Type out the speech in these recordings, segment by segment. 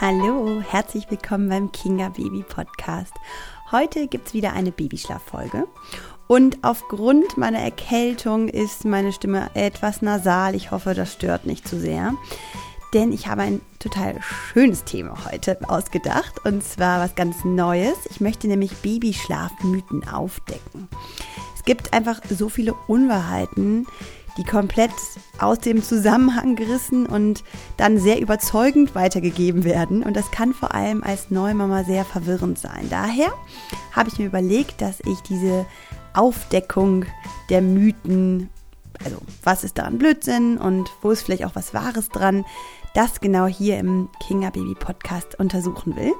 Hallo, herzlich willkommen beim Kinga Baby Podcast. Heute gibt es wieder eine Babyschlaffolge. Und aufgrund meiner Erkältung ist meine Stimme etwas nasal. Ich hoffe, das stört nicht zu sehr. Denn ich habe ein total schönes Thema heute ausgedacht. Und zwar was ganz Neues. Ich möchte nämlich Babyschlafmythen aufdecken. Es gibt einfach so viele Unwahrheiten, die komplett aus dem Zusammenhang gerissen und dann sehr überzeugend weitergegeben werden. Und das kann vor allem als Neumama sehr verwirrend sein. Daher habe ich mir überlegt, dass ich diese Aufdeckung der Mythen, also was ist daran Blödsinn und wo ist vielleicht auch was Wahres dran, das genau hier im Kinga Baby Podcast untersuchen will.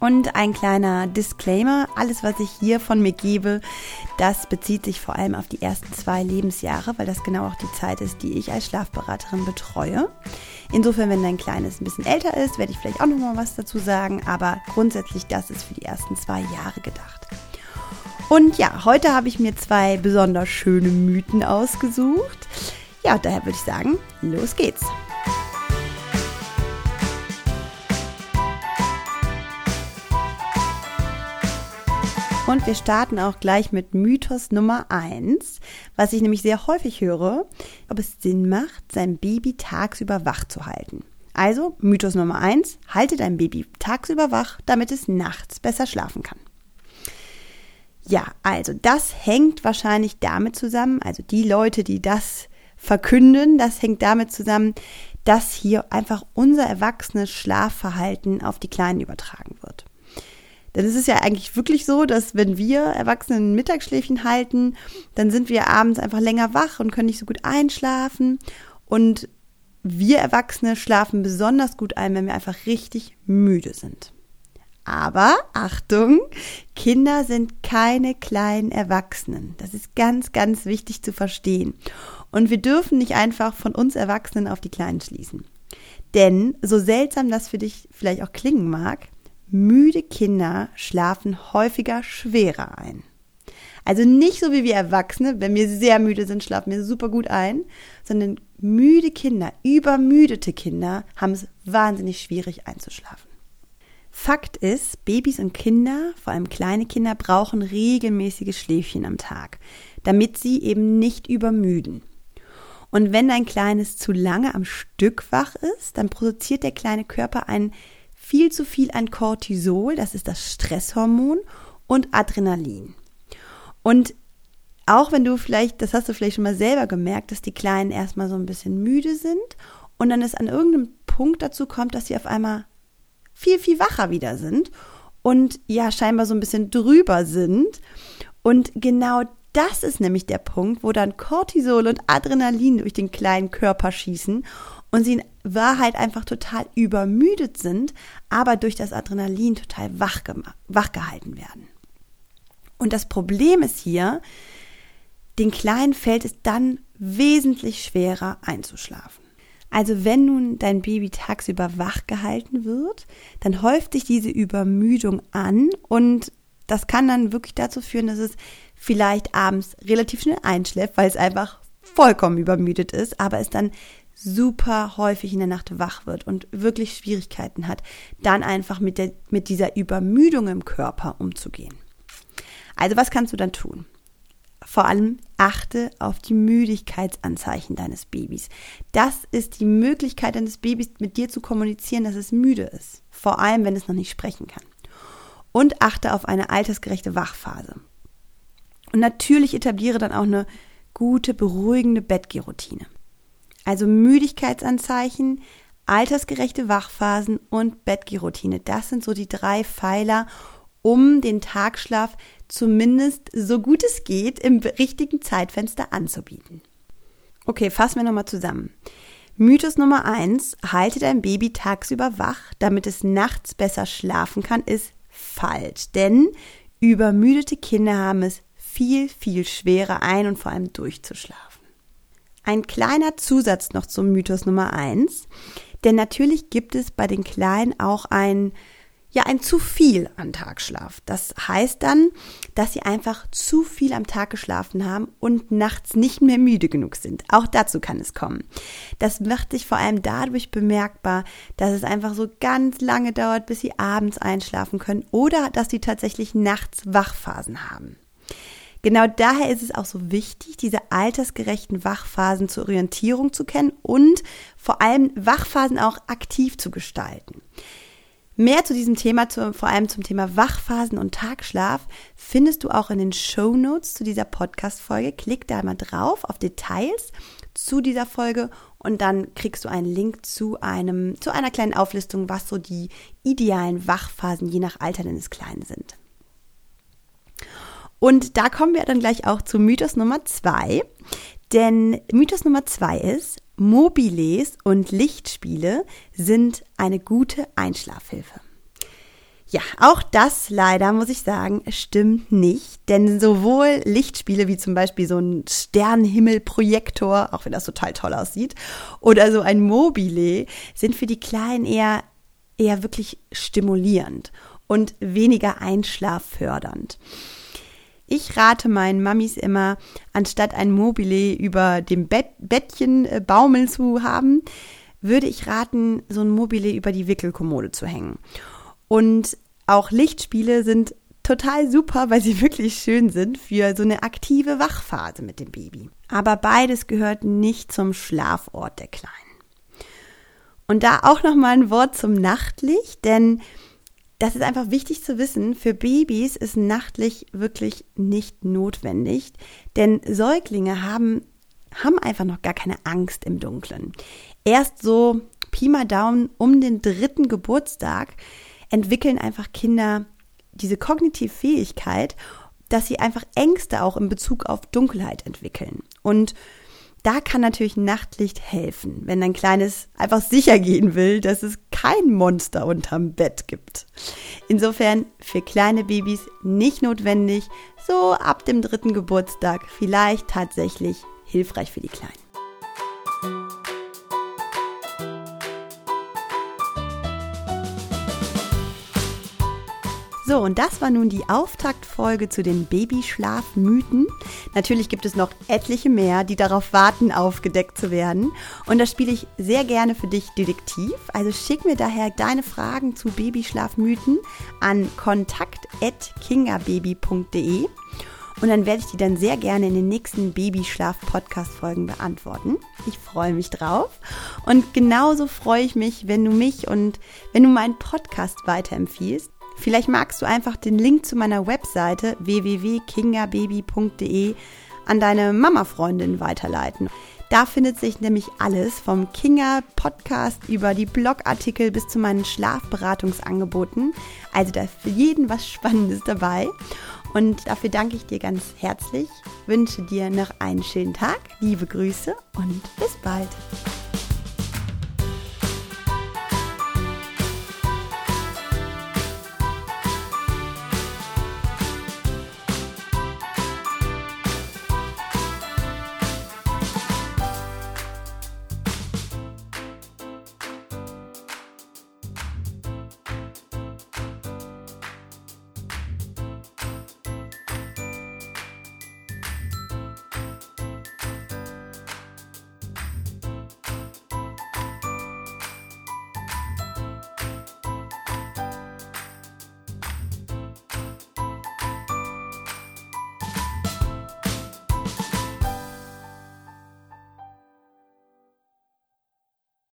Und ein kleiner Disclaimer, alles was ich hier von mir gebe, das bezieht sich vor allem auf die ersten zwei Lebensjahre, weil das genau auch die Zeit ist, die ich als Schlafberaterin betreue. Insofern, wenn dein Kleines ein bisschen älter ist, werde ich vielleicht auch noch mal was dazu sagen, aber grundsätzlich das ist für die ersten zwei Jahre gedacht. Und ja, heute habe ich mir zwei besonders schöne Mythen ausgesucht. Ja, daher würde ich sagen, los geht's. Und wir starten auch gleich mit Mythos Nummer 1, was ich nämlich sehr häufig höre, ob es Sinn macht, sein Baby tagsüber wach zu halten. Also Mythos Nummer 1, halte dein Baby tagsüber wach, damit es nachts besser schlafen kann. Ja, also das hängt wahrscheinlich damit zusammen, also die Leute, die das verkünden, das hängt damit zusammen, dass hier einfach unser erwachsenes Schlafverhalten auf die Kleinen übertragen wird. Denn es ist ja eigentlich wirklich so, dass wenn wir Erwachsenen Mittagsschläfchen halten, dann sind wir abends einfach länger wach und können nicht so gut einschlafen. Und wir Erwachsene schlafen besonders gut ein, wenn wir einfach richtig müde sind. Aber Achtung, Kinder sind keine kleinen Erwachsenen. Das ist ganz, ganz wichtig zu verstehen. Und wir dürfen nicht einfach von uns Erwachsenen auf die Kleinen schließen. Denn so seltsam das für dich vielleicht auch klingen mag, müde Kinder schlafen häufiger schwerer ein. Also nicht so wie wir Erwachsene, wenn wir sehr müde sind, schlafen wir super gut ein, sondern müde Kinder, übermüdete Kinder haben es wahnsinnig schwierig einzuschlafen. Fakt ist, Babys und Kinder, vor allem kleine Kinder, brauchen regelmäßige Schläfchen am Tag, damit sie eben nicht übermüden. Und wenn dein Kleines zu lange am Stück wach ist, dann produziert der kleine Körper einen viel zu viel an Cortisol, das ist das Stresshormon, und Adrenalin. Und auch wenn du vielleicht, das hast du vielleicht schon mal selber gemerkt, dass die Kleinen erstmal so ein bisschen müde sind und dann es an irgendeinem Punkt dazu kommt, dass sie auf einmal viel, viel wacher wieder sind und ja, scheinbar so ein bisschen drüber sind. Und genau das ist nämlich der Punkt, wo dann Cortisol und Adrenalin durch den kleinen Körper schießen und sie in Wahrheit einfach total übermüdet sind, aber durch das Adrenalin total wach, wach gehalten werden. Und das Problem ist hier, den Kleinen fällt es dann wesentlich schwerer einzuschlafen. Also wenn nun dein Baby tagsüber wach gehalten wird, dann häuft sich diese Übermüdung an und das kann dann wirklich dazu führen, dass es vielleicht abends relativ schnell einschläft, weil es einfach vollkommen übermüdet ist, aber es dann super häufig in der Nacht wach wird und wirklich Schwierigkeiten hat, dann einfach mit, der, mit dieser Übermüdung im Körper umzugehen. Also was kannst du dann tun? Vor allem achte auf die Müdigkeitsanzeichen deines Babys. Das ist die Möglichkeit deines Babys mit dir zu kommunizieren, dass es müde ist. Vor allem, wenn es noch nicht sprechen kann. Und achte auf eine altersgerechte Wachphase. Und natürlich etabliere dann auch eine gute, beruhigende Bettgehroutine. Also Müdigkeitsanzeichen, altersgerechte Wachphasen und Bettgehroutine. Das sind so die drei Pfeiler, um den Tagschlaf zumindest so gut es geht im richtigen Zeitfenster anzubieten. Okay, fassen wir nochmal zusammen. Mythos Nummer eins: halte dein Baby tagsüber wach, damit es nachts besser schlafen kann, ist falsch. Denn übermüdete Kinder haben es viel, viel schwerer ein und vor allem durchzuschlafen. Ein kleiner Zusatz noch zum Mythos Nummer eins. Denn natürlich gibt es bei den Kleinen auch ein ja ein zu viel an Tagschlaf. Das heißt dann, dass sie einfach zu viel am Tag geschlafen haben und nachts nicht mehr müde genug sind. Auch dazu kann es kommen. Das macht sich vor allem dadurch bemerkbar, dass es einfach so ganz lange dauert, bis sie abends einschlafen können oder dass sie tatsächlich nachts Wachphasen haben. Genau daher ist es auch so wichtig, diese altersgerechten Wachphasen zur Orientierung zu kennen und vor allem Wachphasen auch aktiv zu gestalten. Mehr zu diesem Thema, zu, vor allem zum Thema Wachphasen und Tagschlaf, findest du auch in den Show Notes zu dieser Podcast-Folge. Klick da mal drauf auf Details zu dieser Folge und dann kriegst du einen Link zu einem, zu einer kleinen Auflistung, was so die idealen Wachphasen je nach Alter deines Kleinen sind. Und da kommen wir dann gleich auch zu Mythos Nummer zwei. Denn Mythos Nummer zwei ist, Mobiles und Lichtspiele sind eine gute Einschlafhilfe. Ja, auch das leider, muss ich sagen, stimmt nicht. Denn sowohl Lichtspiele wie zum Beispiel so ein Sternenhimmelprojektor, auch wenn das total toll aussieht, oder so ein Mobile sind für die Kleinen eher, eher wirklich stimulierend und weniger einschlaffördernd. Ich rate meinen Mamis immer, anstatt ein Mobile über dem Bett, Bettchen äh, baumeln zu haben, würde ich raten, so ein Mobile über die Wickelkommode zu hängen. Und auch Lichtspiele sind total super, weil sie wirklich schön sind für so eine aktive Wachphase mit dem Baby. Aber beides gehört nicht zum Schlafort der Kleinen. Und da auch noch mal ein Wort zum Nachtlicht, denn das ist einfach wichtig zu wissen. Für Babys ist nachtlich wirklich nicht notwendig, denn Säuglinge haben, haben einfach noch gar keine Angst im Dunkeln. Erst so Pi mal Daumen um den dritten Geburtstag entwickeln einfach Kinder diese kognitive Fähigkeit, dass sie einfach Ängste auch in Bezug auf Dunkelheit entwickeln. Und da kann natürlich Nachtlicht helfen, wenn ein Kleines einfach sicher gehen will, dass es kein Monster unterm Bett gibt. Insofern für kleine Babys nicht notwendig, so ab dem dritten Geburtstag vielleicht tatsächlich hilfreich für die Kleinen. So, und das war nun die Auftaktfolge zu den Babyschlafmythen. Natürlich gibt es noch etliche mehr, die darauf warten, aufgedeckt zu werden. Und das spiele ich sehr gerne für dich detektiv. Also schick mir daher deine Fragen zu Babyschlafmythen an kontakt.kingababy.de. Und dann werde ich die dann sehr gerne in den nächsten Babyschlaf-Podcast-Folgen beantworten. Ich freue mich drauf. Und genauso freue ich mich, wenn du mich und wenn du meinen Podcast weiterempfiehlst. Vielleicht magst du einfach den Link zu meiner Webseite www.kingababy.de an deine Mama-Freundin weiterleiten. Da findet sich nämlich alles vom Kinga Podcast über die Blogartikel bis zu meinen Schlafberatungsangeboten. Also da ist für jeden was Spannendes dabei. Und dafür danke ich dir ganz herzlich, wünsche dir noch einen schönen Tag, liebe Grüße und bis bald.